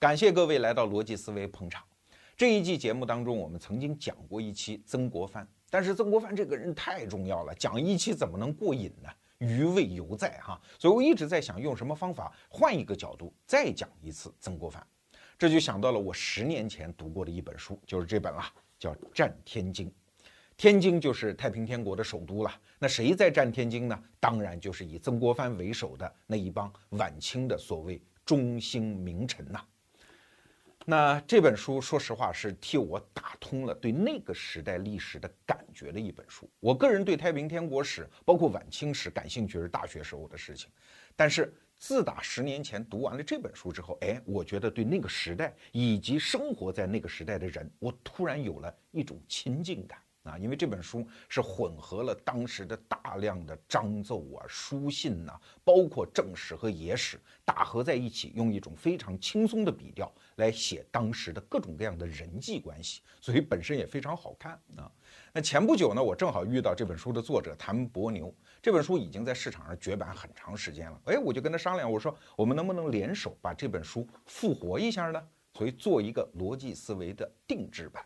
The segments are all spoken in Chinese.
感谢各位来到逻辑思维捧场。这一季节目当中，我们曾经讲过一期曾国藩，但是曾国藩这个人太重要了，讲一期怎么能过瘾呢？余味犹在哈，所以我一直在想用什么方法换一个角度再讲一次曾国藩。这就想到了我十年前读过的一本书，就是这本了，叫《战天津》。天津就是太平天国的首都了。那谁在占天津呢？当然就是以曾国藩为首的那一帮晚清的所谓中兴名臣呐。那这本书，说实话是替我打通了对那个时代历史的感觉的一本书。我个人对太平天国史，包括晚清史感兴趣是大学时候的事情。但是自打十年前读完了这本书之后，哎，我觉得对那个时代以及生活在那个时代的人，我突然有了一种亲近感。啊，因为这本书是混合了当时的大量的章奏啊、书信呐，包括正史和野史打合在一起，用一种非常轻松的笔调来写当时的各种各样的人际关系，所以本身也非常好看啊。那前不久呢，我正好遇到这本书的作者谭伯牛，这本书已经在市场上绝版很长时间了，哎，我就跟他商量，我说我们能不能联手把这本书复活一下呢？所以做一个逻辑思维的定制版。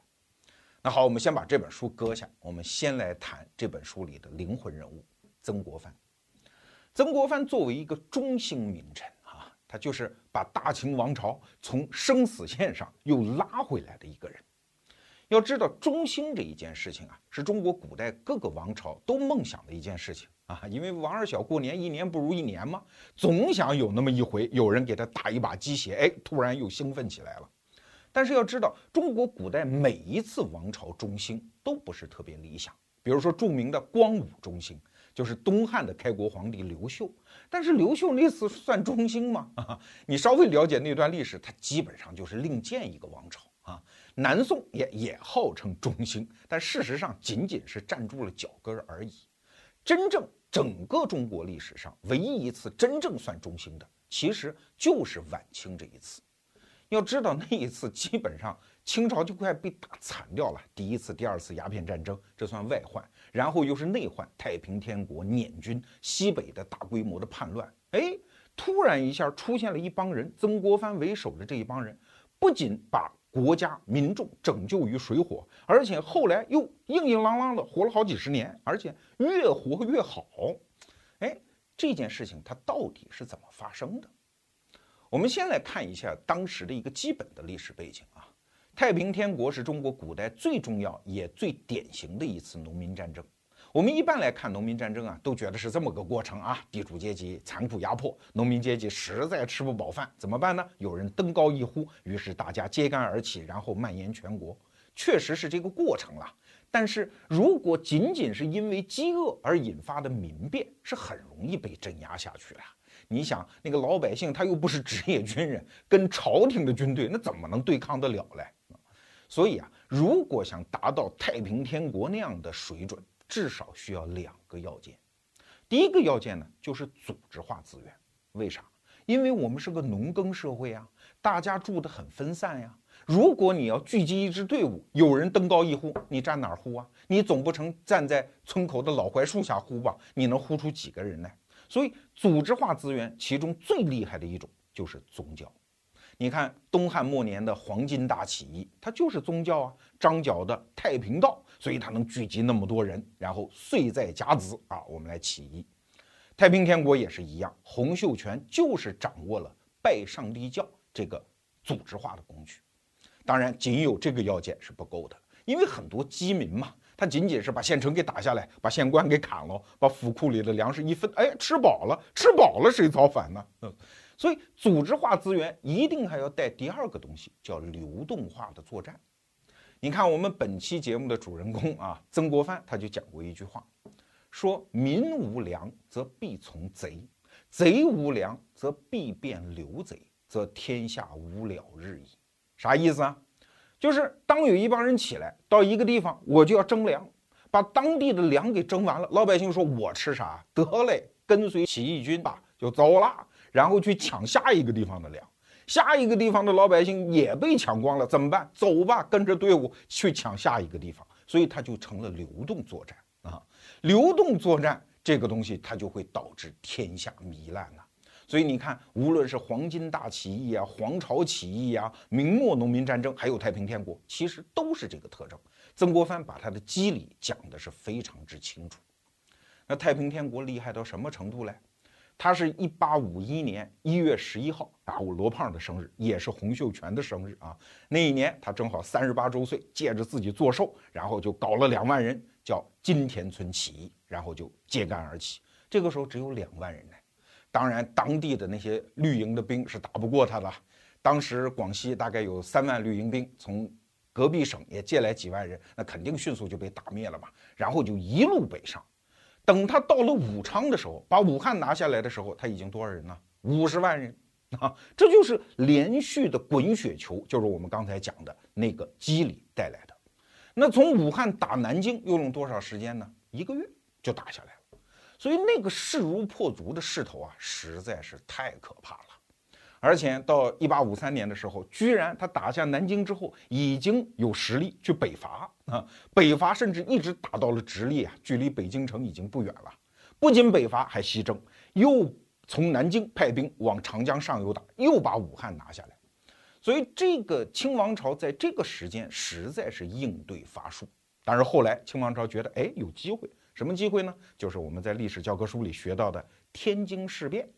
那好，我们先把这本书搁下，我们先来谈这本书里的灵魂人物曾国藩。曾国藩作为一个中兴名臣啊，他就是把大清王朝从生死线上又拉回来的一个人。要知道，中兴这一件事情啊，是中国古代各个王朝都梦想的一件事情啊，因为王二小过年一年不如一年嘛，总想有那么一回，有人给他打一把鸡血，哎，突然又兴奋起来了。但是要知道，中国古代每一次王朝中兴都不是特别理想。比如说著名的光武中兴，就是东汉的开国皇帝刘秀。但是刘秀那次算中兴吗？你稍微了解那段历史，他基本上就是另建一个王朝啊。南宋也也号称中兴，但事实上仅仅是站住了脚跟而已。真正整个中国历史上唯一一次真正算中兴的，其实就是晚清这一次。要知道那一次基本上清朝就快被打残掉了。第一次、第二次鸦片战争，这算外患，然后又是内患，太平天国捻军西北的大规模的叛乱。哎，突然一下出现了一帮人，曾国藩为首的这一帮人，不仅把国家民众拯救于水火，而且后来又硬硬朗朗的活了好几十年，而且越活越好。哎，这件事情它到底是怎么发生的？我们先来看一下当时的一个基本的历史背景啊。太平天国是中国古代最重要也最典型的一次农民战争。我们一般来看农民战争啊，都觉得是这么个过程啊：地主阶级残酷压迫，农民阶级实在吃不饱饭，怎么办呢？有人登高一呼，于是大家揭竿而起，然后蔓延全国。确实是这个过程了。但是如果仅仅是因为饥饿而引发的民变，是很容易被镇压下去的。你想那个老百姓他又不是职业军人，跟朝廷的军队那怎么能对抗得了嘞？所以啊，如果想达到太平天国那样的水准，至少需要两个要件。第一个要件呢，就是组织化资源。为啥？因为我们是个农耕社会啊，大家住得很分散呀。如果你要聚集一支队伍，有人登高一呼，你站哪儿呼啊？你总不成站在村口的老槐树下呼吧？你能呼出几个人来？所以，组织化资源，其中最厉害的一种就是宗教。你看东汉末年的黄巾大起义，它就是宗教啊，张角的太平道，所以它能聚集那么多人，然后岁在甲子啊，我们来起义。太平天国也是一样，洪秀全就是掌握了拜上帝教这个组织化的工具。当然，仅有这个要件是不够的，因为很多饥民嘛。他仅仅是把县城给打下来，把县官给砍了，把府库里的粮食一分，哎，吃饱了，吃饱了，谁造反呢？嗯，所以组织化资源一定还要带第二个东西，叫流动化的作战。你看我们本期节目的主人公啊，曾国藩他就讲过一句话，说民无粮则必从贼，贼无粮则必变流贼，则天下无了日矣。啥意思啊？就是当有一帮人起来到一个地方，我就要征粮，把当地的粮给征完了。老百姓说：“我吃啥？得嘞，跟随起义军吧，就走了，然后去抢下一个地方的粮。下一个地方的老百姓也被抢光了，怎么办？走吧，跟着队伍去抢下一个地方。所以它就成了流动作战啊！流动作战这个东西，它就会导致天下糜烂了。所以你看，无论是黄巾大起义啊、黄巢起义啊、明末农民战争，还有太平天国，其实都是这个特征。曾国藩把他的机理讲的是非常之清楚。那太平天国厉害到什么程度嘞？他是一八五一年一月十一号啊，我罗胖的生日，也是洪秀全的生日啊。那一年他正好三十八周岁，借着自己做寿，然后就搞了两万人，叫金田村起义，然后就揭竿而起。这个时候只有两万人呢，当然当地的那些绿营的兵是打不过他的。当时广西大概有三万绿营兵，从隔壁省也借来几万人，那肯定迅速就被打灭了嘛。然后就一路北上。等他到了武昌的时候，把武汉拿下来的时候，他已经多少人呢？五十万人啊！这就是连续的滚雪球，就是我们刚才讲的那个机理带来的。那从武汉打南京又用多少时间呢？一个月就打下来。所以那个势如破竹的势头啊，实在是太可怕了。而且到一八五三年的时候，居然他打下南京之后，已经有实力去北伐啊！北伐甚至一直打到了直隶啊，距离北京城已经不远了。不仅北伐，还西征，又从南京派兵往长江上游打，又把武汉拿下来。所以这个清王朝在这个时间实在是应对乏术。但是后来清王朝觉得，哎，有机会，什么机会呢？就是我们在历史教科书里学到的天津事变。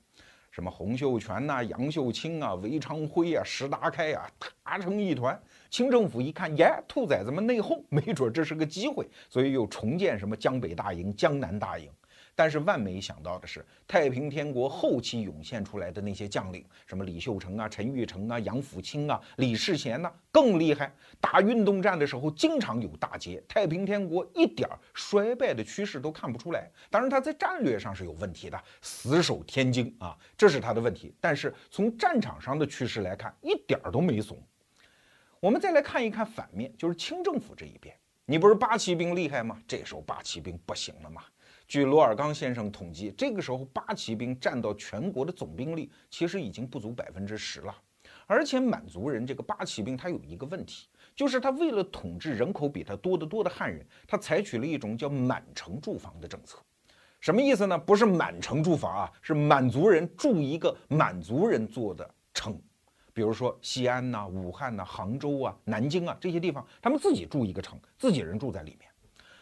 什么洪秀全呐、杨秀清啊、韦昌辉啊、石达开啊，打成一团。清政府一看，耶，兔崽子们内讧，没准这是个机会，所以又重建什么江北大营、江南大营。但是万没想到的是，太平天国后期涌现出来的那些将领，什么李秀成啊、陈玉成啊、杨辅清啊、李世贤呐，更厉害。打运动战的时候，经常有大捷，太平天国一点衰败的趋势都看不出来。当然，他在战略上是有问题的，死守天津啊，这是他的问题。但是从战场上的趋势来看，一点都没怂。我们再来看一看反面，就是清政府这一边，你不是八旗兵厉害吗？这时候八旗兵不行了吗？据罗尔刚先生统计，这个时候八旗兵占到全国的总兵力，其实已经不足百分之十了。而且满族人这个八旗兵，他有一个问题，就是他为了统治人口比他多得多的汉人，他采取了一种叫满城住房的政策。什么意思呢？不是满城住房啊，是满族人住一个满族人做的城，比如说西安呐、武汉呐、杭州啊、南京啊这些地方，他们自己住一个城，自己人住在里面，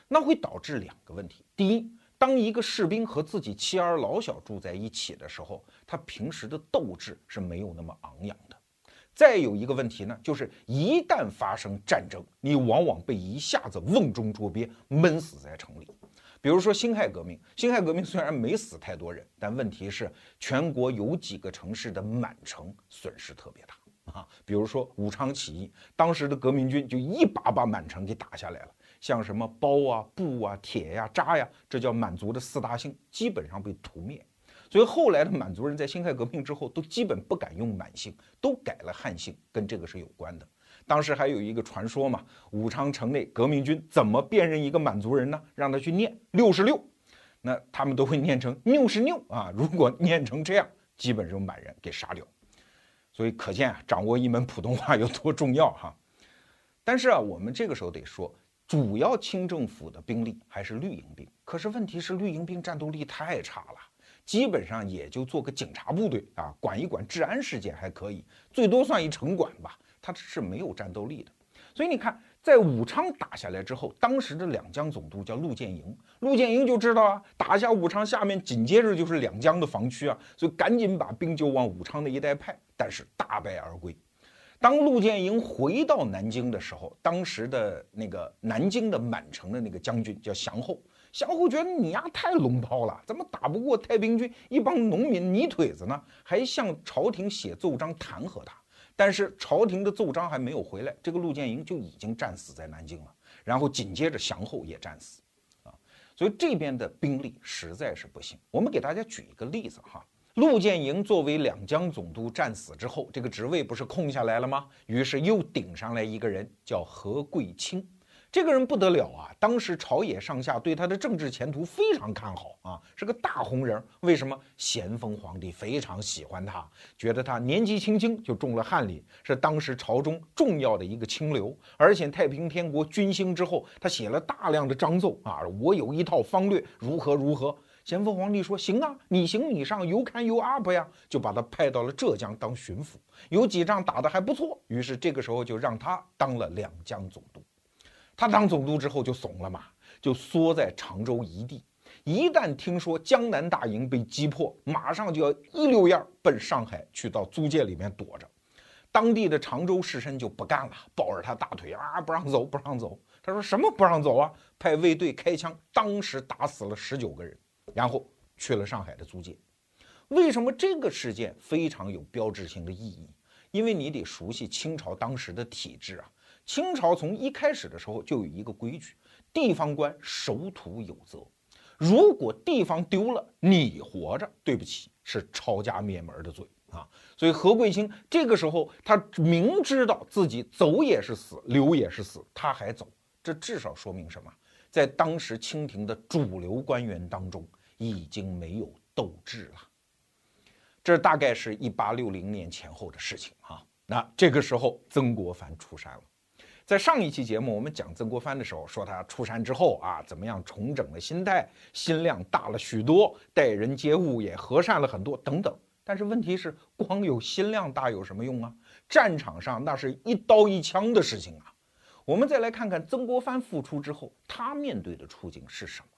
那会导致两个问题。第一，当一个士兵和自己妻儿老小住在一起的时候，他平时的斗志是没有那么昂扬的。再有一个问题呢，就是一旦发生战争，你往往被一下子瓮中捉鳖，闷死在城里。比如说辛亥革命，辛亥革命虽然没死太多人，但问题是全国有几个城市的满城损失特别大啊。比如说武昌起义，当时的革命军就一把把满城给打下来了。像什么包啊、布啊、铁呀、渣呀，这叫满族的四大姓，基本上被屠灭。所以后来的满族人在辛亥革命之后，都基本不敢用满姓，都改了汉姓，跟这个是有关的。当时还有一个传说嘛，武昌城内革命军怎么辨认一个满族人呢？让他去念六十六，那他们都会念成六十六啊。如果念成这样，基本就满人给杀掉。所以可见啊，掌握一门普通话有多重要哈。但是啊，我们这个时候得说。主要清政府的兵力还是绿营兵，可是问题是绿营兵战斗力太差了，基本上也就做个警察部队啊，管一管治安事件还可以，最多算一城管吧，他是没有战斗力的。所以你看，在武昌打下来之后，当时的两江总督叫陆建营，陆建营就知道啊，打下武昌，下面紧接着就是两江的防区啊，所以赶紧把兵就往武昌那一带派，但是大败而归。当陆建营回到南京的时候，当时的那个南京的满城的那个将军叫祥厚，祥厚觉得你呀太龙包了，怎么打不过太平军一帮农民泥腿子呢？还向朝廷写奏章弹劾他。但是朝廷的奏章还没有回来，这个陆建营就已经战死在南京了。然后紧接着祥厚也战死，啊，所以这边的兵力实在是不行。我们给大家举一个例子哈。陆建营作为两江总督战死之后，这个职位不是空下来了吗？于是又顶上来一个人，叫何贵清。这个人不得了啊！当时朝野上下对他的政治前途非常看好啊，是个大红人。为什么？咸丰皇帝非常喜欢他，觉得他年纪轻轻就中了翰林，是当时朝中重要的一个清流。而且太平天国军兴之后，他写了大量的章奏啊，我有一套方略，如何如何。咸丰皇帝说：“行啊，你行你上，，You can you up 呀。”就把他派到了浙江当巡抚，有几仗打得还不错，于是这个时候就让他当了两江总督。他当总督之后就怂了嘛，就缩在常州一地。一旦听说江南大营被击破，马上就要一溜烟奔上海去，到租界里面躲着。当地的常州士绅就不干了，抱着他大腿啊，不让走，不让走。他说什么不让走啊？派卫队开枪，当时打死了十九个人，然后去了上海的租界。为什么这个事件非常有标志性的意义？因为你得熟悉清朝当时的体制啊。清朝从一开始的时候就有一个规矩：地方官守土有责，如果地方丢了，你活着，对不起，是抄家灭门的罪。啊，所以何贵清这个时候他明知道自己走也是死，留也是死，他还走，这至少说明什么？在当时清廷的主流官员当中，已经没有斗志了。这大概是一八六零年前后的事情啊。那这个时候，曾国藩出山了。在上一期节目我们讲曾国藩的时候，说他出山之后啊，怎么样重整了心态，心量大了许多，待人接物也和善了很多，等等。但是问题是，光有心量大有什么用啊？战场上那是一刀一枪的事情啊！我们再来看看曾国藩复出之后，他面对的处境是什么？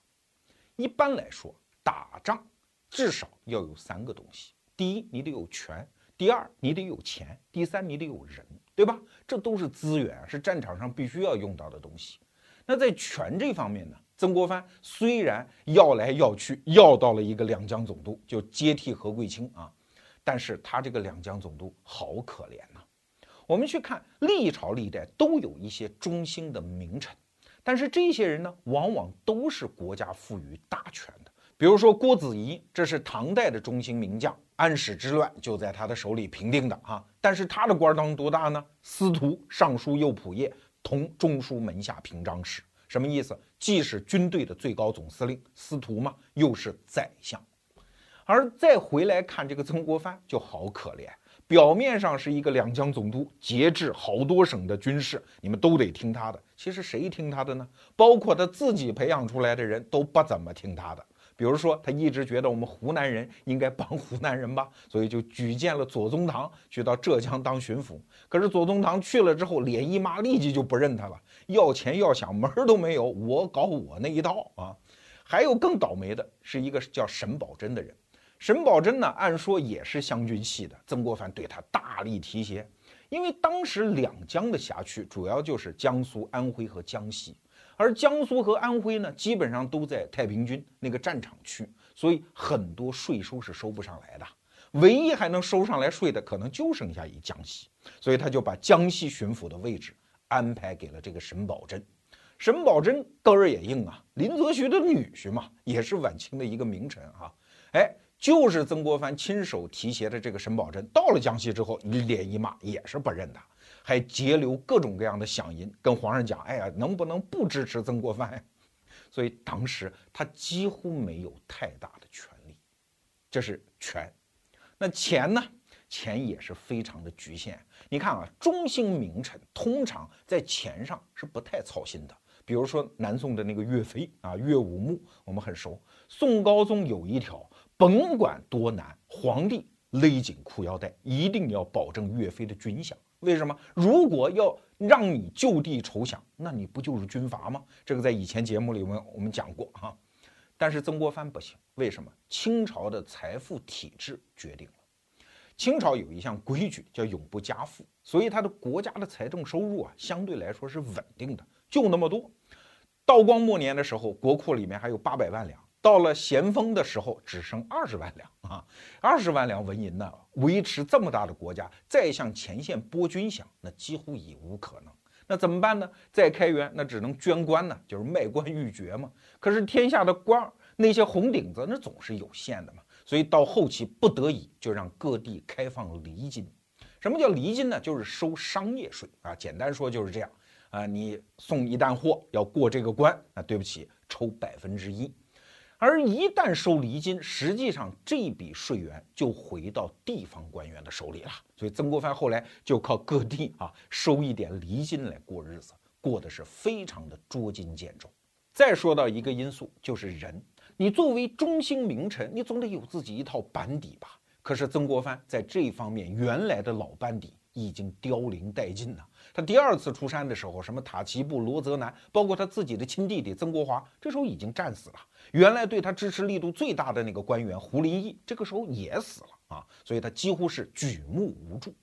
一般来说，打仗至少要有三个东西：第一，你得有权；第二，你得有钱；第三，你得有人，对吧？这都是资源，是战场上必须要用到的东西。那在权这方面呢？曾国藩虽然要来要去，要到了一个两江总督，就接替何贵清啊。但是他这个两江总督好可怜呐。我们去看历朝历代都有一些中兴的名臣，但是这些人呢，往往都是国家赋予大权的。比如说郭子仪，这是唐代的中兴名将，安史之乱就在他的手里平定的啊。但是他的官当多大呢？司徒、尚书右仆射，同中书门下平章事。什么意思？既是军队的最高总司令，司徒嘛，又是宰相。而再回来看这个曾国藩就好可怜，表面上是一个两江总督，节制好多省的军事，你们都得听他的。其实谁听他的呢？包括他自己培养出来的人都不怎么听他的。比如说，他一直觉得我们湖南人应该帮湖南人吧，所以就举荐了左宗棠去到浙江当巡抚。可是左宗棠去了之后，脸一麻，立即就不认他了，要钱要饷门儿都没有，我搞我那一套啊。还有更倒霉的是一个叫沈葆桢的人。沈葆桢呢，按说也是湘军系的，曾国藩对他大力提携，因为当时两江的辖区主要就是江苏、安徽和江西，而江苏和安徽呢，基本上都在太平军那个战场区，所以很多税收是收不上来的，唯一还能收上来税的，可能就剩下一江西，所以他就把江西巡抚的位置安排给了这个沈葆桢。沈葆桢根儿也硬啊，林则徐的女婿嘛，也是晚清的一个名臣啊，哎。就是曾国藩亲手提携的这个沈葆桢，到了江西之后，脸一骂也是不认他，还截留各种各样的饷银，跟皇上讲：“哎呀，能不能不支持曾国藩？” 所以当时他几乎没有太大的权力，这是权。那钱呢？钱也是非常的局限。你看啊，中兴名臣通常在钱上是不太操心的。比如说南宋的那个岳飞啊，岳武穆，我们很熟。宋高宗有一条。甭管多难，皇帝勒紧裤腰带，一定要保证岳飞的军饷。为什么？如果要让你就地筹饷，那你不就是军阀吗？这个在以前节目里面我们讲过哈。但是曾国藩不行，为什么？清朝的财富体制决定了，清朝有一项规矩叫永不加赋，所以他的国家的财政收入啊，相对来说是稳定的，就那么多。道光末年的时候，国库里面还有八百万两。到了咸丰的时候，只剩二十万两啊！二十万两纹银呢，维持这么大的国家，再向前线拨军饷，那几乎已无可能。那怎么办呢？再开源，那只能捐官呢，就是卖官鬻爵嘛。可是天下的官儿，那些红顶子，那总是有限的嘛。所以到后期不得已，就让各地开放厘金。什么叫厘金呢？就是收商业税啊。简单说就是这样啊。你送一担货要过这个关，那对不起，抽百分之一。而一旦收厘金，实际上这笔税源就回到地方官员的手里了。所以曾国藩后来就靠各地啊收一点厘金来过日子，过得是非常的捉襟见肘。再说到一个因素，就是人。你作为中兴名臣，你总得有自己一套班底吧？可是曾国藩在这方面原来的老班底已经凋零殆尽了。他第二次出山的时候，什么塔奇布、罗泽南，包括他自己的亲弟弟曾国华，这时候已经战死了。原来对他支持力度最大的那个官员胡林翼，这个时候也死了啊，所以他几乎是举目无助。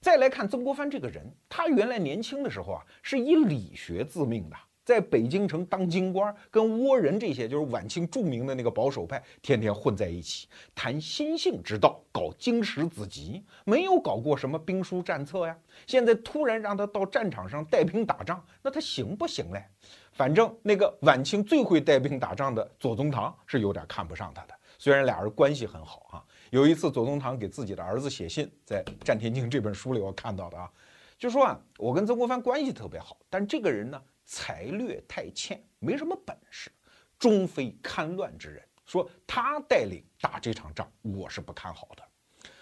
再来看曾国藩这个人，他原来年轻的时候啊，是以理学自命的。在北京城当京官，跟倭人这些就是晚清著名的那个保守派，天天混在一起，谈心性之道，搞经史子集，没有搞过什么兵书战策呀。现在突然让他到战场上带兵打仗，那他行不行嘞？反正那个晚清最会带兵打仗的左宗棠是有点看不上他的，虽然俩人关系很好啊。有一次，左宗棠给自己的儿子写信，在《战天经》这本书里我看到的啊，就说啊，我跟曾国藩关系特别好，但这个人呢。才略太欠，没什么本事，终非堪乱之人。说他带领打这场仗，我是不看好的。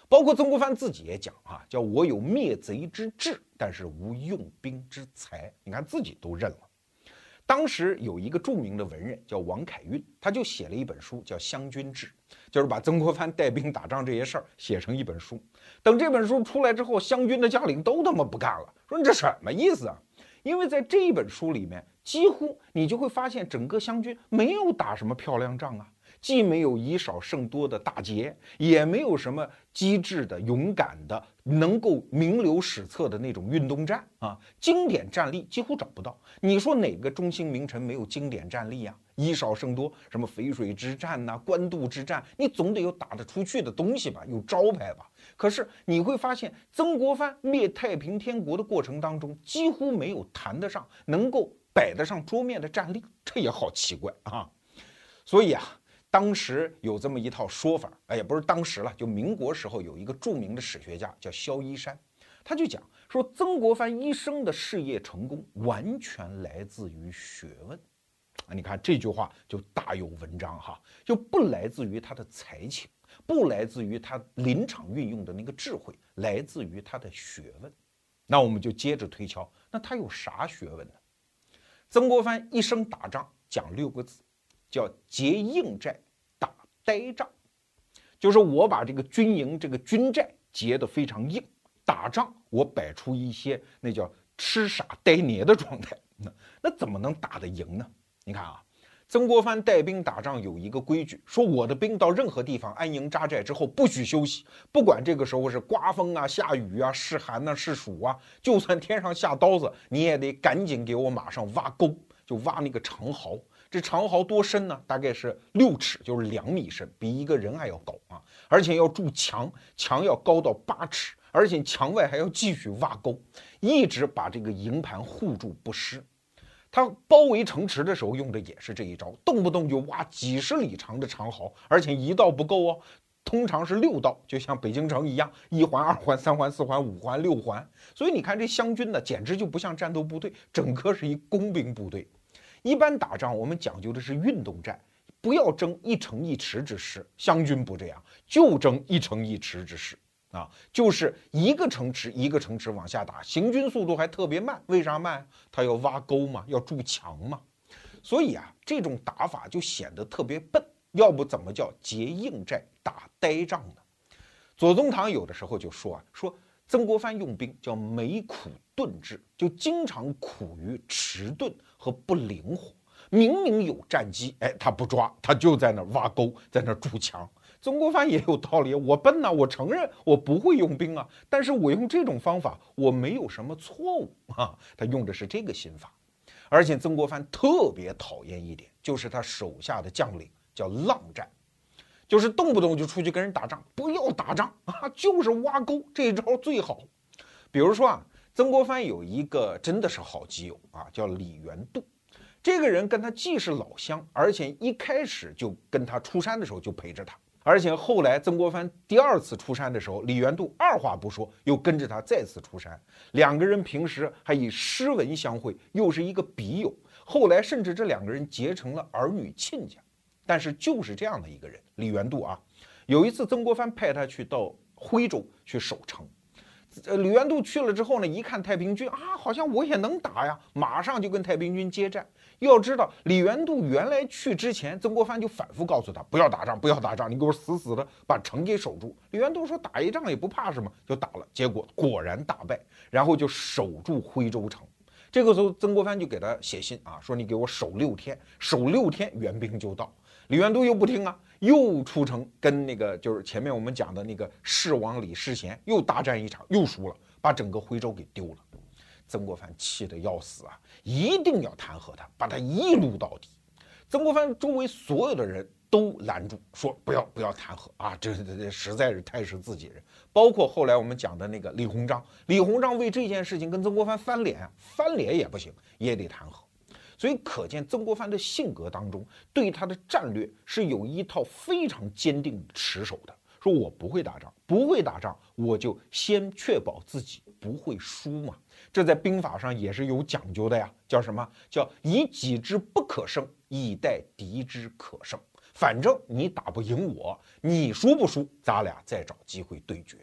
包括曾国藩自己也讲啊，叫我有灭贼之志，但是无用兵之才。你看自己都认了。当时有一个著名的文人叫王凯运，他就写了一本书叫《湘军志》，就是把曾国藩带兵打仗这些事儿写成一本书。等这本书出来之后，湘军的将领都他妈不干了，说你这什么意思啊？因为在这一本书里面，几乎你就会发现，整个湘军没有打什么漂亮仗啊，既没有以少胜多的大捷，也没有什么机智的、勇敢的、能够名留史册的那种运动战啊，经典战例几乎找不到。你说哪个中兴名臣没有经典战例呀？以少胜多，什么淝水之战呐、官渡之战，你总得有打得出去的东西吧，有招牌吧？可是你会发现，曾国藩灭太平天国的过程当中，几乎没有谈得上能够摆得上桌面的战例，这也好奇怪啊！所以啊，当时有这么一套说法，哎，也不是当时了，就民国时候有一个著名的史学家叫萧一山，他就讲说，曾国藩一生的事业成功完全来自于学问啊！你看这句话就大有文章哈，就不来自于他的才情。不来自于他临场运用的那个智慧，来自于他的学问。那我们就接着推敲，那他有啥学问呢？曾国藩一生打仗讲六个字，叫结硬寨，打呆仗。就是我把这个军营这个军寨结得非常硬，打仗我摆出一些那叫痴傻呆捏的状态，那那怎么能打得赢呢？你看啊。曾国藩带兵打仗有一个规矩，说我的兵到任何地方安营扎寨之后不许休息，不管这个时候是刮风啊、下雨啊、是寒呐、是暑啊，就算天上下刀子，你也得赶紧给我马上挖沟，就挖那个长壕。这长壕多深呢？大概是六尺，就是两米深，比一个人还要高啊！而且要筑墙，墙要高到八尺，而且墙外还要继续挖沟，一直把这个营盘护住不失。他包围城池的时候用的也是这一招，动不动就挖几十里长的长壕，而且一道不够哦，通常是六道，就像北京城一样，一环、二环、三环、四环、五环、六环。所以你看这湘军呢，简直就不像战斗部队，整个是一工兵部队。一般打仗我们讲究的是运动战，不要争一城一池之势。湘军不这样，就争一城一池之势。啊，就是一个城池一个城池往下打，行军速度还特别慢。为啥慢？他要挖沟嘛，要筑墙嘛。所以啊，这种打法就显得特别笨。要不怎么叫结硬寨打呆仗呢？左宗棠有的时候就说啊，说曾国藩用兵叫每苦钝智，就经常苦于迟钝和不灵活。明明有战机，哎，他不抓，他就在那挖沟，在那筑墙。曾国藩也有道理，我笨呐，我承认我不会用兵啊，但是我用这种方法，我没有什么错误啊。他用的是这个心法，而且曾国藩特别讨厌一点，就是他手下的将领叫浪战，就是动不动就出去跟人打仗，不要打仗啊，就是挖沟，这一招最好。比如说啊，曾国藩有一个真的是好基友啊，叫李元度，这个人跟他既是老乡，而且一开始就跟他出山的时候就陪着他。而且后来曾国藩第二次出山的时候，李元度二话不说，又跟着他再次出山。两个人平时还以诗文相会，又是一个笔友。后来甚至这两个人结成了儿女亲家。但是就是这样的一个人，李元度啊，有一次曾国藩派他去到徽州去守城，呃，李元度去了之后呢，一看太平军啊，好像我也能打呀，马上就跟太平军接战。要知道，李元度原来去之前，曾国藩就反复告诉他不要打仗，不要打仗，你给我死死的把城给守住。李元度说打一仗也不怕什么，就打了，结果果然大败，然后就守住徽州城。这个时候，曾国藩就给他写信啊，说你给我守六天，守六天援兵就到。李元度又不听啊，又出城跟那个就是前面我们讲的那个世王李世贤又大战一场，又输了，把整个徽州给丢了。曾国藩气得要死啊，一定要弹劾他，把他一撸到底。曾国藩周围所有的人都拦住，说不要不要弹劾啊，这这这实在是太是自己人。包括后来我们讲的那个李鸿章，李鸿章为这件事情跟曾国藩翻脸啊，翻脸也不行，也得弹劾。所以可见曾国藩的性格当中，对他的战略是有一套非常坚定持守的。说我不会打仗，不会打仗，我就先确保自己不会输嘛。这在兵法上也是有讲究的呀，叫什么叫以己之不可胜，以待敌之可胜。反正你打不赢我，你输不输，咱俩再找机会对决。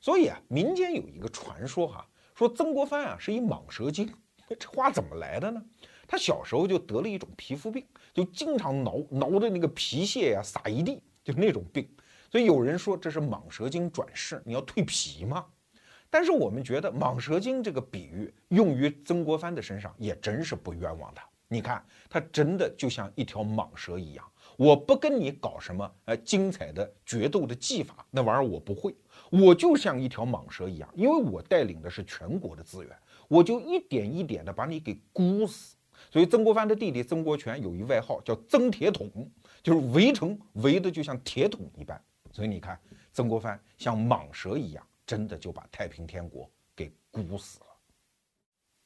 所以啊，民间有一个传说哈，说曾国藩啊是一蟒蛇精，这话怎么来的呢？他小时候就得了一种皮肤病，就经常挠挠的那个皮屑呀撒一地，就那种病。所以有人说这是蟒蛇精转世，你要蜕皮吗？但是我们觉得蟒蛇精这个比喻用于曾国藩的身上也真是不冤枉他。你看他真的就像一条蟒蛇一样，我不跟你搞什么呃精彩的决斗的技法，那玩意儿我不会，我就像一条蟒蛇一样，因为我带领的是全国的资源，我就一点一点的把你给箍死。所以曾国藩的弟弟曾国荃有一外号叫曾铁桶，就是围城围的就像铁桶一般。所以你看，曾国藩像蟒蛇一样，真的就把太平天国给箍死了。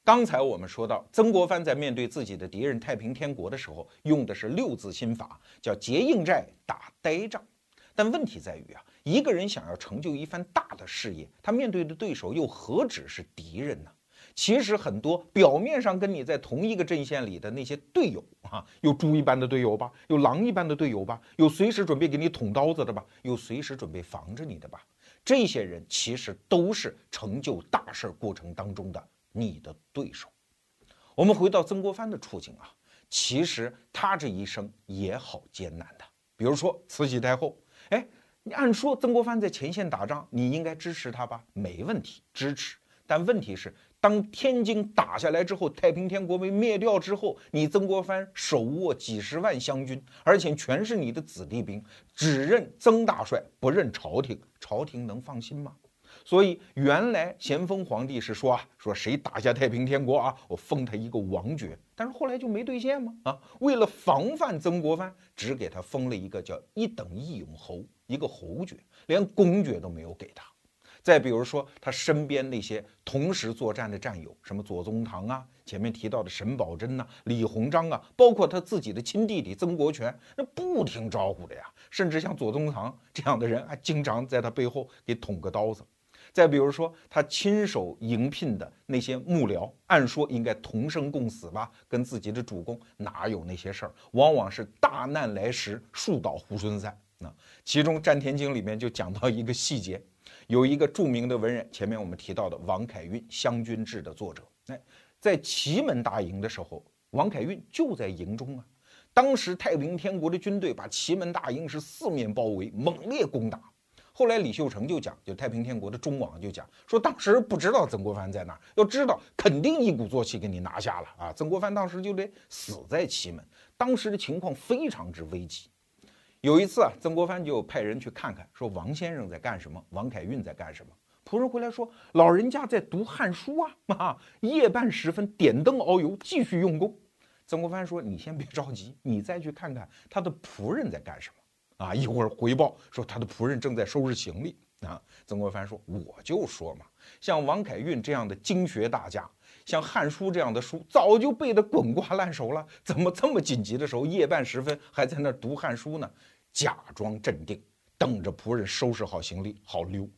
刚才我们说到，曾国藩在面对自己的敌人太平天国的时候，用的是六字心法，叫结硬寨打呆仗。但问题在于啊，一个人想要成就一番大的事业，他面对的对手又何止是敌人呢？其实很多表面上跟你在同一个阵线里的那些队友啊，有猪一般的队友吧，有狼一般的队友吧，有随时准备给你捅刀子的吧，有随时准备防着你的吧，这些人其实都是成就大事过程当中的你的对手。我们回到曾国藩的处境啊，其实他这一生也好艰难的。比如说慈禧太后，哎，你按说曾国藩在前线打仗，你应该支持他吧？没问题，支持。但问题是。当天津打下来之后，太平天国被灭掉之后，你曾国藩手握几十万湘军，而且全是你的子弟兵，只认曾大帅，不认朝廷，朝廷能放心吗？所以原来咸丰皇帝是说啊，说谁打下太平天国啊，我封他一个王爵。但是后来就没兑现吗？啊，为了防范曾国藩，只给他封了一个叫一等义勇侯，一个侯爵，连公爵都没有给他。再比如说，他身边那些同时作战的战友，什么左宗棠啊，前面提到的沈葆桢呐、李鸿章啊，包括他自己的亲弟弟曾国荃，那不听招呼的呀。甚至像左宗棠 这样的人，还经常在他背后给捅个刀子。再比如说，他亲手迎聘的那些幕僚，按说应该同生共死吧，跟自己的主公哪有那些事儿？往往是大难来时，树倒猢狲散。那其中《战天经》里面就讲到一个细节。有一个著名的文人，前面我们提到的王凯运，《湘军志》的作者。哎，在祁门大营的时候，王凯运就在营中啊。当时太平天国的军队把祁门大营是四面包围，猛烈攻打。后来李秀成就讲，就太平天国的中王就讲说，当时不知道曾国藩在哪儿，要知道肯定一鼓作气给你拿下了啊。曾国藩当时就得死在祁门，当时的情况非常之危急。有一次啊，曾国藩就派人去看看，说王先生在干什么，王凯运在干什么。仆人回来说，老人家在读汉书啊，啊，夜半时分点灯熬油，继续用功。曾国藩说：“你先别着急，你再去看看他的仆人在干什么啊。”一会儿回报说他的仆人正在收拾行李啊。曾国藩说：“我就说嘛，像王凯运这样的经学大家，像汉书这样的书，早就背得滚瓜烂熟了，怎么这么紧急的时候，夜半时分还在那读汉书呢？”假装镇定，等着仆人收拾好行李，好溜。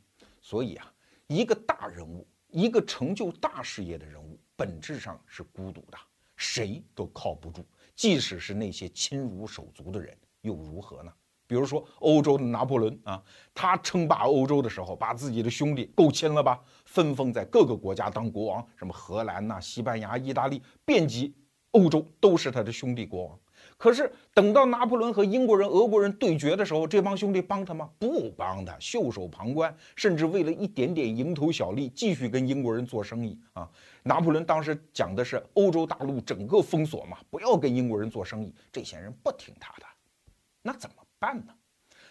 所以啊，一个大人物，一个成就大事业的人物，本质上是孤独的，谁都靠不住。即使是那些亲如手足的人，又如何呢？比如说欧洲的拿破仑啊，他称霸欧洲的时候，把自己的兄弟够亲了吧，分封在各个国家当国王，什么荷兰呐、西班牙、意大利，遍及欧洲都是他的兄弟国王。可是等到拿破仑和英国人、俄国人对决的时候，这帮兄弟帮他吗？不帮他，袖手旁观，甚至为了一点点蝇头小利，继续跟英国人做生意啊！拿破仑当时讲的是欧洲大陆整个封锁嘛，不要跟英国人做生意，这些人不听他的，那怎么办呢？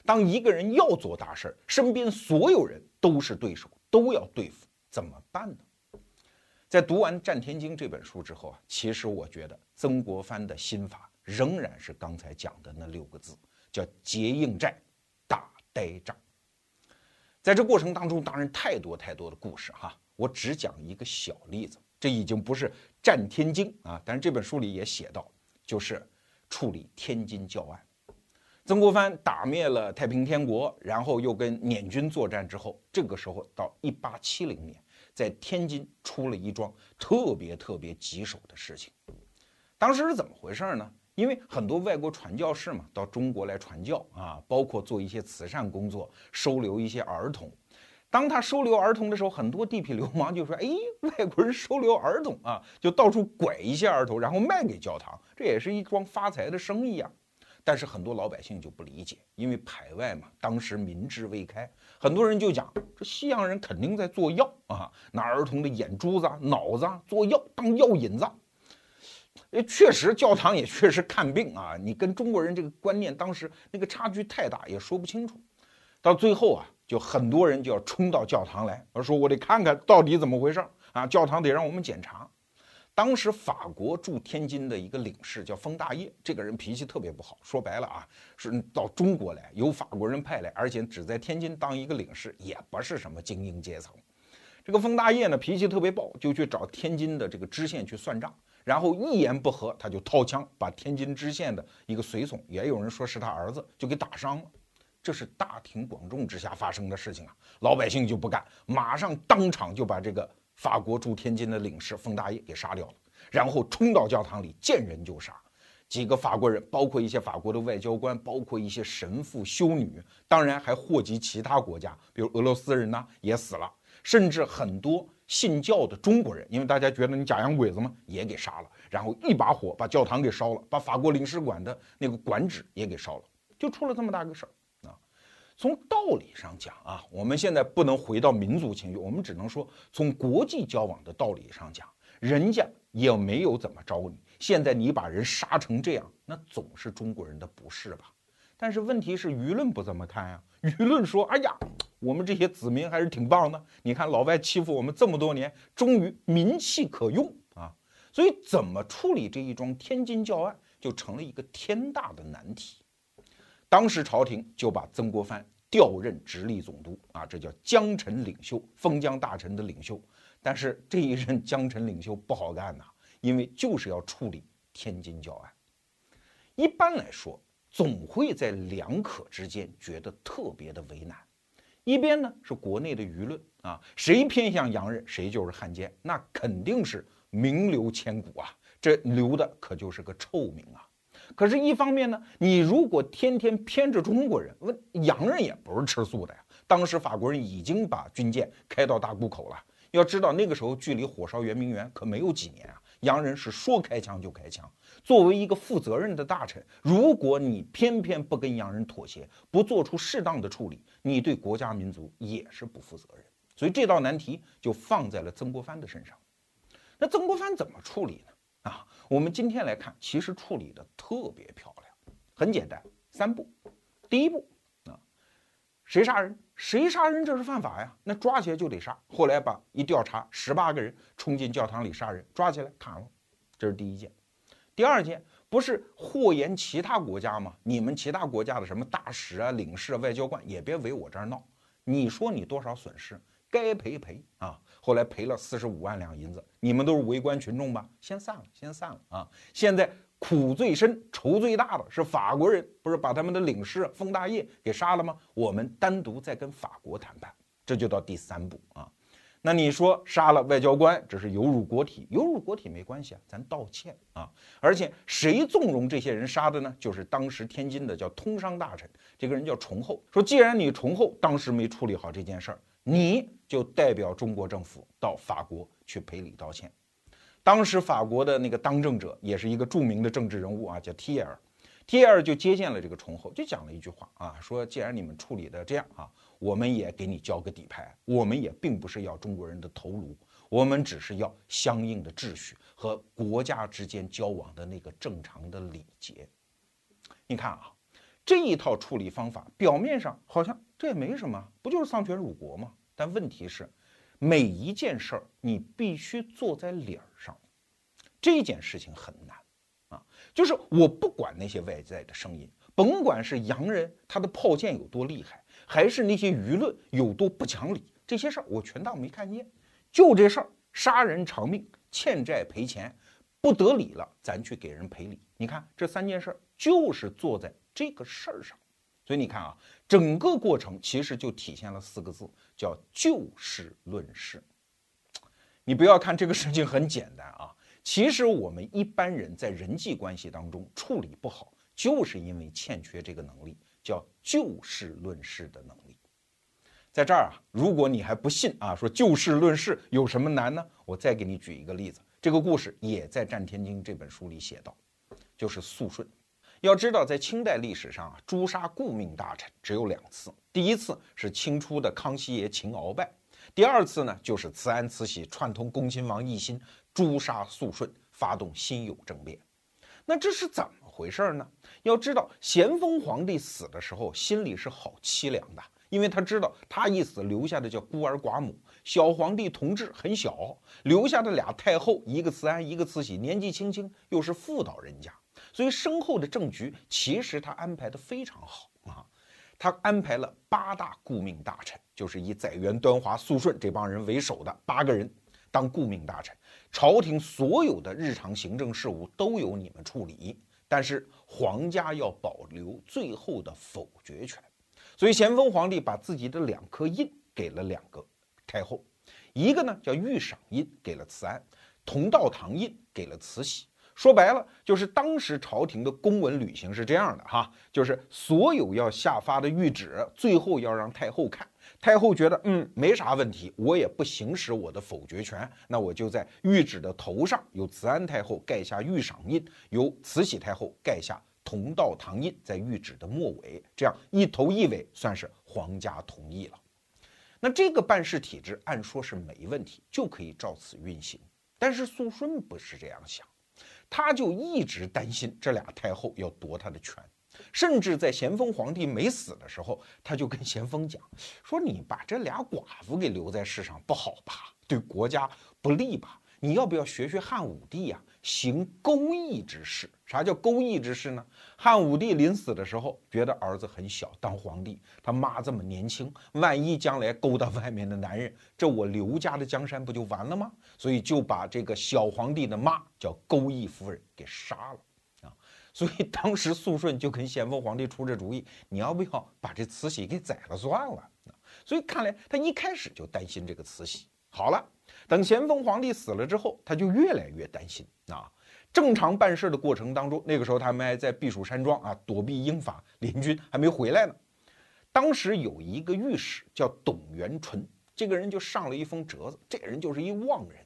当一个人要做大事儿，身边所有人都是对手，都要对付，怎么办呢？在读完《战天经》这本书之后啊，其实我觉得曾国藩的心法。仍然是刚才讲的那六个字，叫结硬寨，打呆仗。在这过程当中，当然太多太多的故事哈，我只讲一个小例子。这已经不是战天津啊，但是这本书里也写到，就是处理天津教案。曾国藩打灭了太平天国，然后又跟捻军作战之后，这个时候到一八七零年，在天津出了一桩特别特别棘手的事情。当时是怎么回事呢？因为很多外国传教士嘛，到中国来传教啊，包括做一些慈善工作，收留一些儿童。当他收留儿童的时候，很多地痞流氓就说：“哎，外国人收留儿童啊，就到处拐一些儿童，然后卖给教堂，这也是一桩发财的生意啊。”但是很多老百姓就不理解，因为排外嘛，当时民智未开，很多人就讲：“这西洋人肯定在做药啊，拿儿童的眼珠子、脑子做药当药引子。”诶，确实，教堂也确实看病啊。你跟中国人这个观念当时那个差距太大，也说不清楚。到最后啊，就很多人就要冲到教堂来，而说我得看看到底怎么回事啊。教堂得让我们检查。当时法国驻天津的一个领事叫封大业，这个人脾气特别不好。说白了啊，是到中国来由法国人派来，而且只在天津当一个领事，也不是什么精英阶层。这个封大业呢，脾气特别暴，就去找天津的这个知县去算账。然后一言不合，他就掏枪把天津知县的一个随从，也有人说是他儿子，就给打伤了。这是大庭广众之下发生的事情啊，老百姓就不干，马上当场就把这个法国驻天津的领事封大业给杀掉了，然后冲到教堂里见人就杀。几个法国人，包括一些法国的外交官，包括一些神父、修女，当然还祸及其他国家，比如俄罗斯人呢也死了，甚至很多。信教的中国人，因为大家觉得你假洋鬼子嘛，也给杀了，然后一把火把教堂给烧了，把法国领事馆的那个馆址也给烧了，就出了这么大个事儿啊。从道理上讲啊，我们现在不能回到民族情绪，我们只能说从国际交往的道理上讲，人家也没有怎么着你，现在你把人杀成这样，那总是中国人的不是吧？但是问题是舆论不这么看呀，舆论说，哎呀。我们这些子民还是挺棒的，你看老外欺负我们这么多年，终于民气可用啊！所以怎么处理这一桩天津教案，就成了一个天大的难题。当时朝廷就把曾国藩调任直隶总督啊，这叫江臣领袖，封疆大臣的领袖。但是这一任江臣领袖不好干呐，因为就是要处理天津教案。一般来说，总会在两可之间觉得特别的为难。一边呢是国内的舆论啊，谁偏向洋人，谁就是汉奸，那肯定是名留千古啊，这留的可就是个臭名啊。可是，一方面呢，你如果天天偏着中国人，问洋人也不是吃素的呀。当时法国人已经把军舰开到大沽口了，要知道那个时候距离火烧圆明园可没有几年啊。洋人是说开枪就开枪。作为一个负责任的大臣，如果你偏偏不跟洋人妥协，不做出适当的处理，你对国家民族也是不负责任。所以这道难题就放在了曾国藩的身上。那曾国藩怎么处理呢？啊，我们今天来看，其实处理的特别漂亮，很简单，三步。第一步啊，谁杀人？谁杀人？这是犯法呀，那抓起来就得杀。后来把一调查，十八个人冲进教堂里杀人，抓起来砍了，这是第一件。第二件不是祸延其他国家吗？你们其他国家的什么大使啊、领事啊、外交官也别围我这儿闹。你说你多少损失，该赔赔啊！后来赔了四十五万两银子。你们都是围观群众吧？先散了，先散了啊！现在苦最深、仇最大的是法国人，不是把他们的领事封大业给杀了吗？我们单独再跟法国谈判，这就到第三步啊。那你说杀了外交官，这是有辱国体，有辱国体没关系啊，咱道歉啊。而且谁纵容这些人杀的呢？就是当时天津的叫通商大臣，这个人叫崇厚。说既然你崇厚当时没处理好这件事儿，你就代表中国政府到法国去赔礼道歉。当时法国的那个当政者也是一个著名的政治人物啊，叫提尔。提尔就接见了这个崇厚，就讲了一句话啊，说既然你们处理的这样啊。我们也给你交个底牌，我们也并不是要中国人的头颅，我们只是要相应的秩序和国家之间交往的那个正常的礼节。你看啊，这一套处理方法表面上好像这也没什么，不就是丧权辱国吗？但问题是，每一件事儿你必须坐在理儿上，这件事情很难啊。就是我不管那些外在的声音，甭管是洋人他的炮舰有多厉害。还是那些舆论有多不讲理，这些事儿我全当没看见。就这事儿，杀人偿命，欠债赔钱，不得理了，咱去给人赔礼。你看这三件事儿，就是做在这个事儿上。所以你看啊，整个过程其实就体现了四个字，叫就事论事。你不要看这个事情很简单啊，其实我们一般人在人际关系当中处理不好，就是因为欠缺这个能力。叫就事论事的能力，在这儿啊，如果你还不信啊，说就事论事有什么难呢？我再给你举一个例子，这个故事也在《战天经》这本书里写到，就是肃顺。要知道，在清代历史上啊，诛杀顾命大臣只有两次，第一次是清初的康熙爷秦鳌拜，第二次呢，就是慈安慈禧串通恭亲王奕欣诛杀肃顺，发动辛酉政变。那这是怎么？回事儿呢？要知道，咸丰皇帝死的时候心里是好凄凉的，因为他知道他一死留下的叫孤儿寡母，小皇帝同治很小，留下的俩太后，一个慈安，一个慈禧，年纪轻轻，又是妇道人家，所以身后的政局其实他安排的非常好。他安排了八大顾命大臣，就是以载元、端华、肃顺这帮人为首的八个人当顾命大臣，朝廷所有的日常行政事务都由你们处理。但是皇家要保留最后的否决权，所以咸丰皇帝把自己的两颗印给了两个太后，一个呢叫御赏印给了慈安，同道堂印给了慈禧。说白了，就是当时朝廷的公文履行是这样的哈，就是所有要下发的谕旨，最后要让太后看。太后觉得，嗯，没啥问题，我也不行使我的否决权，那我就在谕旨的头上由慈安太后盖下御赏印，由慈禧太后盖下同道堂印，在谕旨的末尾，这样一头一尾，算是皇家同意了。那这个办事体制按说是没问题，就可以照此运行。但是肃顺不是这样想，他就一直担心这俩太后要夺他的权。甚至在咸丰皇帝没死的时候，他就跟咸丰讲说：“你把这俩寡妇给留在世上不好吧？对国家不利吧？你要不要学学汉武帝呀，行勾弋之事？啥叫勾弋之事呢？汉武帝临死的时候，觉得儿子很小，当皇帝，他妈这么年轻，万一将来勾搭外面的男人，这我刘家的江山不就完了吗？所以就把这个小皇帝的妈叫勾弋夫人给杀了。”啊所以当时肃顺就跟咸丰皇帝出这主意，你要不要把这慈禧给宰了算了？所以看来他一开始就担心这个慈禧。好了，等咸丰皇帝死了之后，他就越来越担心啊。正常办事的过程当中，那个时候他们还在避暑山庄啊，躲避英法联军，还没回来呢。当时有一个御史叫董元淳，这个人就上了一封折子，这个人就是一妄人。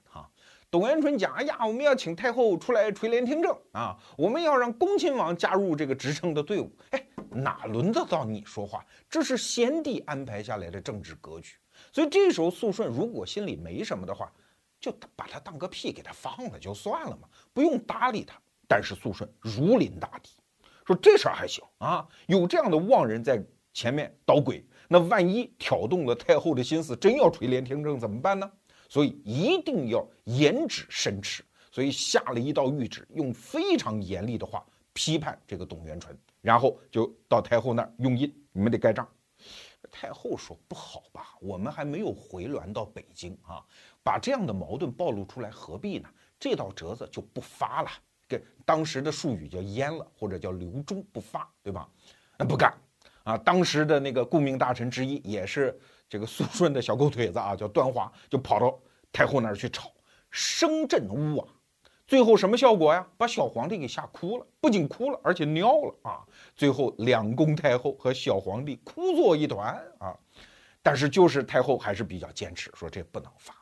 董元淳讲：“哎呀，我们要请太后出来垂帘听政啊！我们要让恭亲王加入这个执政的队伍。哎，哪轮得到你说话？这是先帝安排下来的政治格局。所以这时候肃顺如果心里没什么的话，就把他当个屁给他放了就算了嘛，不用搭理他。但是肃顺如临大敌，说这事儿还行啊，有这样的妄人在前面捣鬼，那万一挑动了太后的心思，真要垂帘听政怎么办呢？”所以一定要严旨申斥，所以下了一道谕旨，用非常严厉的话批判这个董元淳，然后就到太后那儿用印，你们得盖章。太后说不好吧，我们还没有回銮到北京啊，把这样的矛盾暴露出来何必呢？这道折子就不发了，跟当时的术语叫阉了，或者叫留中不发，对吧？那不干啊！当时的那个顾命大臣之一也是。这个肃顺的小狗腿子啊，叫端华，就跑到太后那儿去吵，声震屋啊。最后什么效果呀？把小皇帝给吓哭了，不仅哭了，而且尿了啊！最后两宫太后和小皇帝哭作一团啊！但是就是太后还是比较坚持，说这不能发。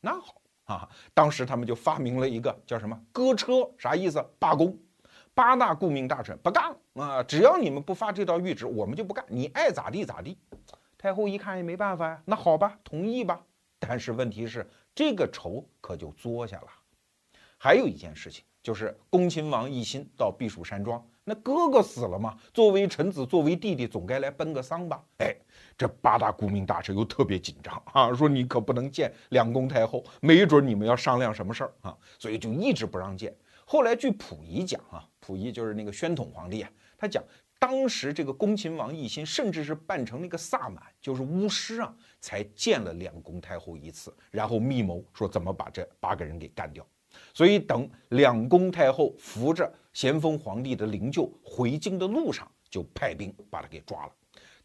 那好啊，当时他们就发明了一个叫什么“割车”，啥意思？罢工。八大顾命大臣不干了啊！只要你们不发这道谕旨，我们就不干。你爱咋地咋地。太后一看也没办法呀，那好吧，同意吧。但是问题是，这个仇可就作下了。还有一件事情，就是恭亲王奕欣到避暑山庄，那哥哥死了嘛，作为臣子，作为弟弟，总该来奔个丧吧？哎，这八大顾命大臣又特别紧张啊，说你可不能见两宫太后，没准你们要商量什么事儿啊，所以就一直不让见。后来据溥仪讲啊，溥仪就是那个宣统皇帝啊，他讲当时这个恭亲王奕欣甚至是扮成那个萨满，就是巫师啊，才见了两宫太后一次，然后密谋说怎么把这八个人给干掉。所以，等两宫太后扶着咸丰皇帝的灵柩回京的路上，就派兵把他给抓了。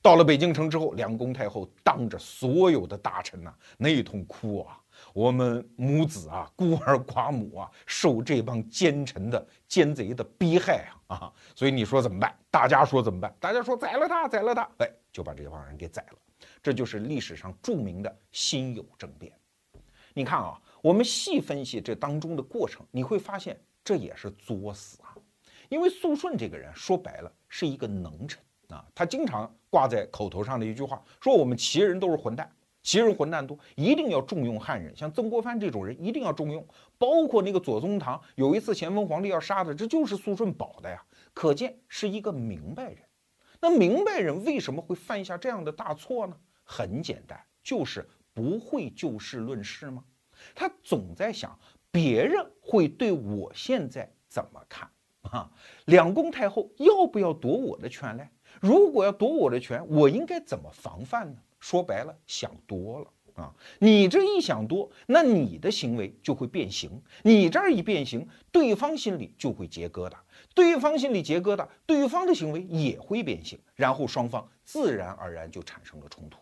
到了北京城之后，两宫太后当着所有的大臣呐，那一通哭啊！我们母子啊，孤儿寡母啊，受这帮奸臣的奸贼的逼害啊！啊，所以你说怎么办？大家说怎么办？大家说宰了他，宰了他！哎，就把这帮人给宰了。这就是历史上著名的辛酉政变。你看啊。我们细分析这当中的过程，你会发现这也是作死啊！因为肃顺这个人说白了是一个能臣啊，他经常挂在口头上的一句话说：“我们齐人都是混蛋，齐人混蛋多，一定要重用汉人。像曾国藩这种人一定要重用，包括那个左宗棠，有一次咸丰皇帝要杀的，这就是肃顺保的呀。可见是一个明白人。那明白人为什么会犯下这样的大错呢？很简单，就是不会就事论事吗？”他总在想别人会对我现在怎么看啊？两宫太后要不要夺我的权嘞？如果要夺我的权，我应该怎么防范呢？说白了，想多了啊！你这一想多，那你的行为就会变形。你这儿一变形，对方心里就会结疙瘩，对方心里结疙瘩，对方的行为也会变形，然后双方自然而然就产生了冲突。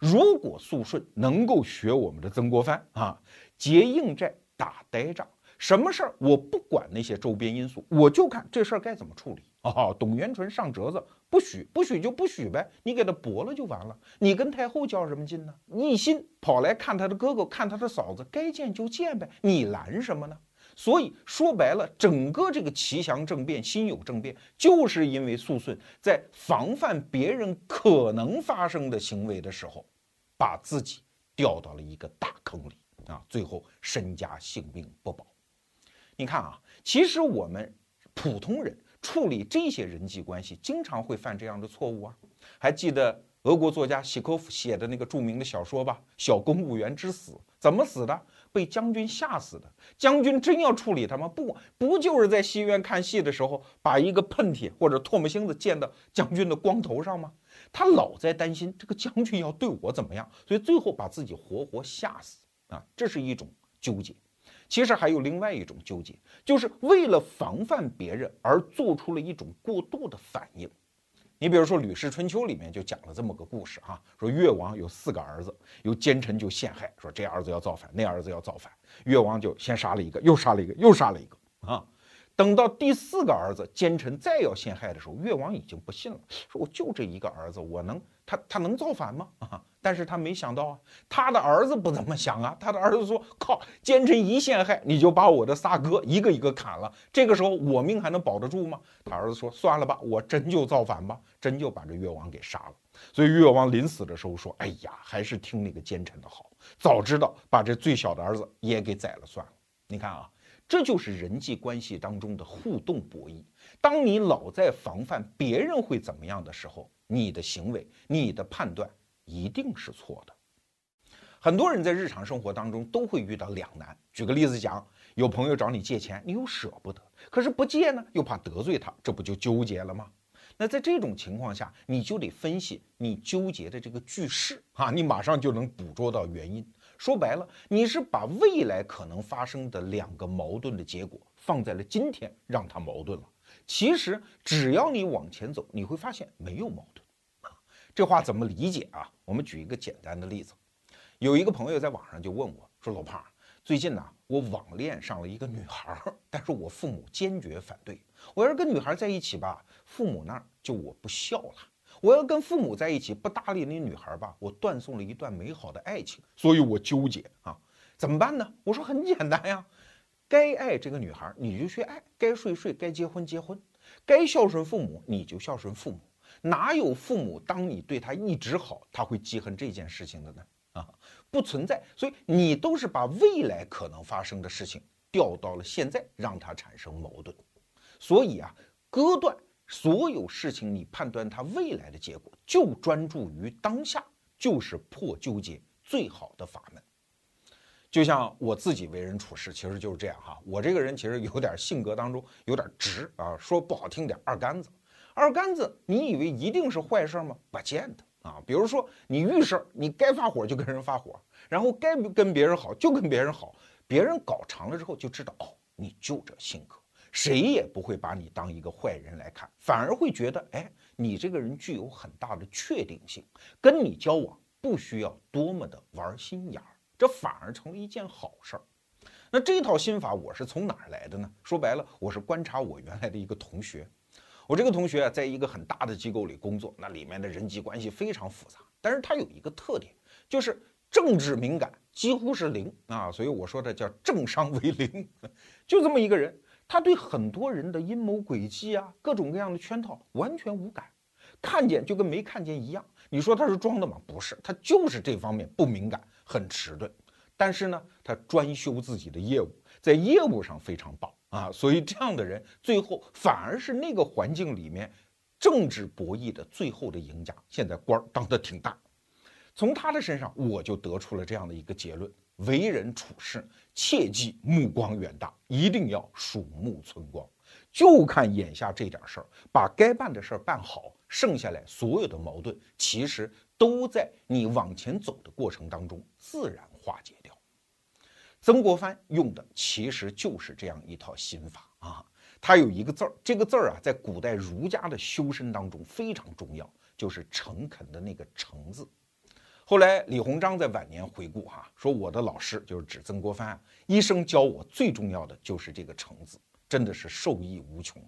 如果肃顺能够学我们的曾国藩啊，结硬债打呆仗，什么事儿我不管那些周边因素，我就看这事儿该怎么处理哦，董元淳上折子，不许不许就不许呗，你给他驳了就完了。你跟太后较什么劲呢？一心跑来看他的哥哥，看他的嫂子，该见就见呗，你拦什么呢？所以说白了，整个这个齐祥政变、辛酉政变，就是因为肃顺在防范别人可能发生的行为的时候，把自己掉到了一个大坑里啊，最后身家性命不保。你看啊，其实我们普通人处理这些人际关系，经常会犯这样的错误啊。还记得俄国作家契科夫写的那个著名的小说吧，《小公务员之死》，怎么死的？被将军吓死的将军真要处理他吗？不，不就是在戏院看戏的时候，把一个喷嚏或者唾沫星子溅到将军的光头上吗？他老在担心这个将军要对我怎么样，所以最后把自己活活吓死啊！这是一种纠结。其实还有另外一种纠结，就是为了防范别人而做出了一种过度的反应。你比如说《吕氏春秋》里面就讲了这么个故事哈，说越王有四个儿子，有奸臣就陷害，说这儿子要造反，那儿子要造反，越王就先杀了一个，又杀了一个，又杀了一个啊。等到第四个儿子奸臣再要陷害的时候，越王已经不信了，说我就这一个儿子，我能他他能造反吗？啊！但是他没想到啊，他的儿子不怎么想啊，他的儿子说：“靠，奸臣一陷害，你就把我的仨哥一个一个砍了，这个时候我命还能保得住吗？”他儿子说：“算了吧，我真就造反吧，真就把这越王给杀了。”所以越王临死的时候说：“哎呀，还是听那个奸臣的好，早知道把这最小的儿子也给宰了算了。”你看啊。这就是人际关系当中的互动博弈。当你老在防范别人会怎么样的时候，你的行为、你的判断一定是错的。很多人在日常生活当中都会遇到两难。举个例子讲，有朋友找你借钱，你又舍不得，可是不借呢，又怕得罪他，这不就纠结了吗？那在这种情况下，你就得分析你纠结的这个句式啊，你马上就能捕捉到原因。说白了，你是把未来可能发生的两个矛盾的结果放在了今天，让它矛盾了。其实只要你往前走，你会发现没有矛盾。这话怎么理解啊？我们举一个简单的例子，有一个朋友在网上就问我说：“老胖，最近呢，我网恋上了一个女孩，但是我父母坚决反对。我要是跟女孩在一起吧，父母那儿就我不孝了；我要跟父母在一起不搭理那女孩吧，我断送了一段美好的爱情。所以我纠结啊，怎么办呢？我说很简单呀，该爱这个女孩你就去爱，该睡睡，该结婚结婚，该孝顺父母你就孝顺父母。”哪有父母当你对他一直好，他会记恨这件事情的呢？啊，不存在。所以你都是把未来可能发生的事情调到了现在，让他产生矛盾。所以啊，割断所有事情，你判断他未来的结果，就专注于当下，就是破纠结最好的法门。就像我自己为人处事，其实就是这样哈。我这个人其实有点性格当中有点直啊，说不好听点，二杆子。二杆子，你以为一定是坏事吗？不见得啊。比如说，你遇事儿，你该发火就跟人发火，然后该跟别人好就跟别人好。别人搞长了之后就知道，哦，你就这性格，谁也不会把你当一个坏人来看，反而会觉得，哎，你这个人具有很大的确定性，跟你交往不需要多么的玩心眼儿，这反而成了一件好事儿。那这套心法我是从哪儿来的呢？说白了，我是观察我原来的一个同学。我这个同学啊，在一个很大的机构里工作，那里面的人际关系非常复杂。但是他有一个特点，就是政治敏感几乎是零啊，所以我说的叫政商为零，就这么一个人，他对很多人的阴谋诡计啊，各种各样的圈套完全无感，看见就跟没看见一样。你说他是装的吗？不是，他就是这方面不敏感，很迟钝。但是呢，他专修自己的业务，在业务上非常棒。啊，所以这样的人最后反而是那个环境里面政治博弈的最后的赢家。现在官儿当得挺大，从他的身上我就得出了这样的一个结论：为人处事切记目光远大，一定要鼠目寸光，就看眼下这点事儿，把该办的事儿办好，剩下来所有的矛盾其实都在你往前走的过程当中自然化解掉。曾国藩用的其实就是这样一套心法啊，他有一个字儿，这个字儿啊，在古代儒家的修身当中非常重要，就是诚恳的那个诚字。后来李鸿章在晚年回顾哈，说我的老师就是指曾国藩，一生教我最重要的就是这个诚字，真的是受益无穷。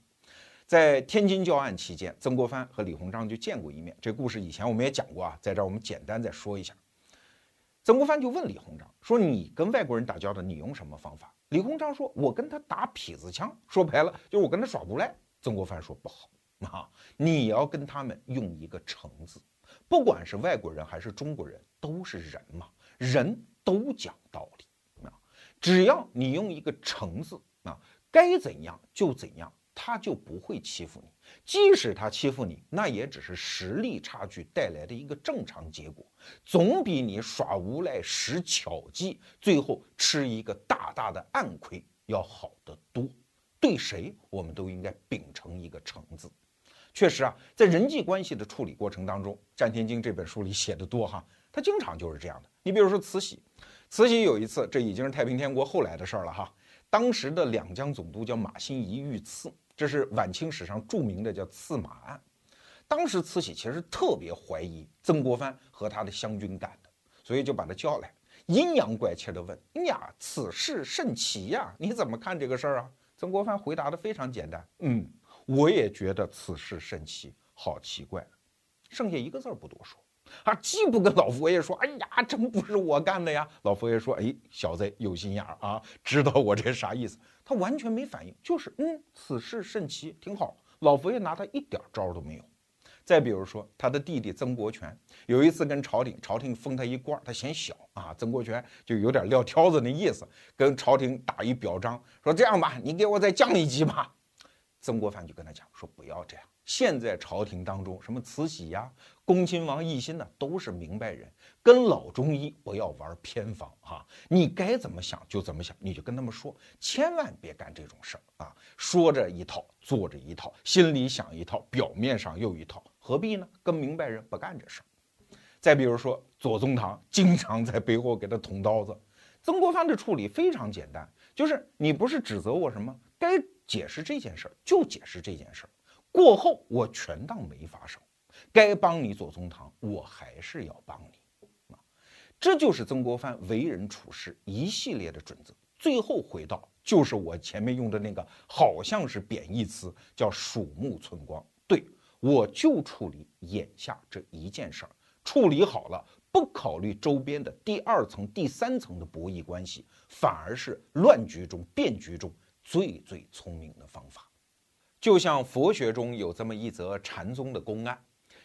在天津教案期间，曾国藩和李鸿章就见过一面，这故事以前我们也讲过啊，在这儿我们简单再说一下。曾国藩就问李鸿章说：“你跟外国人打交道，你用什么方法？”李鸿章说：“我跟他打痞子枪，说白了就是我跟他耍无赖。”曾国藩说：“不好啊，你要跟他们用一个诚字，不管是外国人还是中国人，都是人嘛，人都讲道理啊。只要你用一个诚字啊，该怎样就怎样。”他就不会欺负你，即使他欺负你，那也只是实力差距带来的一个正常结果，总比你耍无赖、使巧计，最后吃一个大大的暗亏要好得多。对谁，我们都应该秉承一个诚字。确实啊，在人际关系的处理过程当中，《战天经》这本书里写的多哈，他经常就是这样的。你比如说慈禧，慈禧有一次，这已经是太平天国后来的事儿了哈，当时的两江总督叫马新贻遇刺。这是晚清史上著名的叫刺马案，当时慈禧其实特别怀疑曾国藩和他的湘军干的，所以就把他叫来，阴阳怪气的问：“呀，此事甚奇呀，你怎么看这个事儿啊？”曾国藩回答的非常简单：“嗯，我也觉得此事甚奇，好奇怪。”剩下一个字儿不多说，啊，既不跟老佛爷说：“哎呀，真不是我干的呀。”老佛爷说：“哎，小子有心眼儿啊，知道我这啥意思。”他完全没反应，就是嗯，此事甚奇，挺好。老佛爷拿他一点招都没有。再比如说，他的弟弟曾国荃有一次跟朝廷，朝廷封他一官，他嫌小啊，曾国荃就有点撂挑子那意思，跟朝廷打一表彰，说这样吧，你给我再降一级吧。曾国藩就跟他讲说，不要这样。现在朝廷当中，什么慈禧呀、恭亲王奕欣呢，都是明白人，跟老中医不要玩偏方哈。你该怎么想就怎么想，你就跟他们说，千万别干这种事儿啊。说着一套，做着一套，心里想一套，表面上又一套，何必呢？跟明白人不干这事儿。再比如说，左宗棠经常在背后给他捅刀子，曾国藩的处理非常简单，就是你不是指责我什么，该解释这件事儿就解释这件事儿。过后我全当没发生，该帮你左宗棠，我还是要帮你啊。这就是曾国藩为人处事一系列的准则。最后回到就是我前面用的那个，好像是贬义词，叫鼠目寸光。对我就处理眼下这一件事儿，处理好了。不考虑周边的第二层、第三层的博弈关系，反而是乱局中、变局中最最聪明的方法。就像佛学中有这么一则禅宗的公案，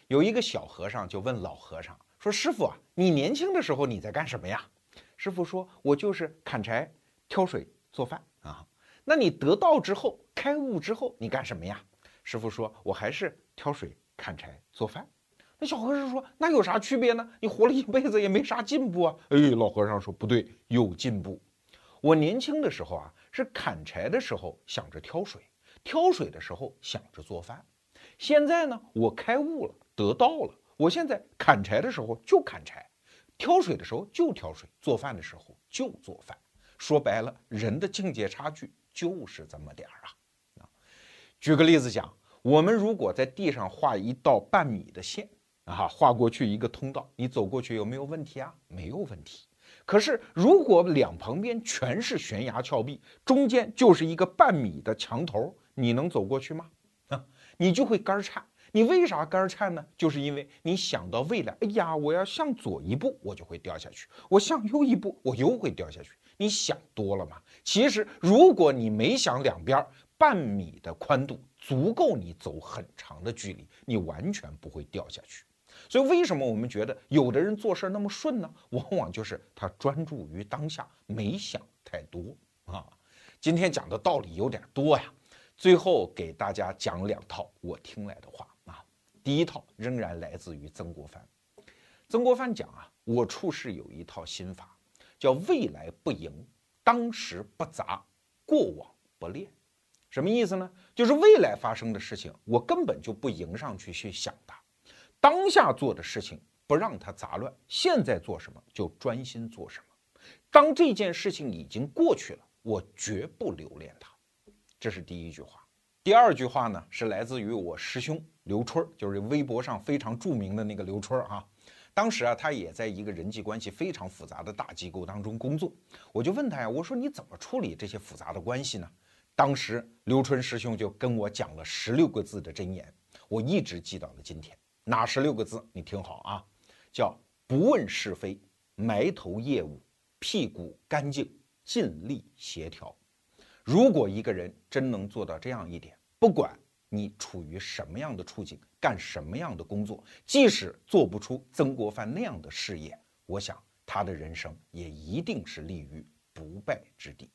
有一个小和尚就问老和尚说：“师傅啊，你年轻的时候你在干什么呀？”师傅说：“我就是砍柴、挑水、做饭啊。”那你得道之后、开悟之后，你干什么呀？师傅说：“我还是挑水、砍柴、做饭。”那小和尚说：“那有啥区别呢？你活了一辈子也没啥进步啊！”哎，老和尚说：“不对，有进步。我年轻的时候啊，是砍柴的时候想着挑水，挑水的时候想着做饭。现在呢，我开悟了，得到了。我现在砍柴的时候就砍柴，挑水的时候就挑水，做饭的时候就做饭。说白了，人的境界差距就是这么点儿啊！啊，举个例子讲，我们如果在地上画一道半米的线。”啊，画过去一个通道，你走过去有没有问题啊？没有问题。可是如果两旁边全是悬崖峭壁，中间就是一个半米的墙头，你能走过去吗？啊，你就会肝颤。你为啥肝颤呢？就是因为你想到未来，哎呀，我要向左一步，我就会掉下去；我向右一步，我又会掉下去。你想多了嘛？其实如果你没想两边，半米的宽度足够你走很长的距离，你完全不会掉下去。所以，为什么我们觉得有的人做事那么顺呢？往往就是他专注于当下，没想太多啊。今天讲的道理有点多呀，最后给大家讲两套我听来的话。第一套仍然来自于曾国藩。曾国藩讲啊，我处事有一套心法，叫未来不迎，当时不杂，过往不恋。什么意思呢？就是未来发生的事情，我根本就不迎上去去想它。当下做的事情不让它杂乱，现在做什么就专心做什么。当这件事情已经过去了，我绝不留恋它。这是第一句话。第二句话呢，是来自于我师兄刘春，就是微博上非常著名的那个刘春啊。当时啊，他也在一个人际关系非常复杂的大机构当中工作。我就问他呀，我说你怎么处理这些复杂的关系呢？当时刘春师兄就跟我讲了十六个字的箴言，我一直记到了今天。哪十六个字？你听好啊，叫不问是非，埋头业务，屁股干净，尽力协调。如果一个人真能做到这样一点，不管你处于什么样的处境，干什么样的工作，即使做不出曾国藩那样的事业，我想他的人生也一定是立于不败之地。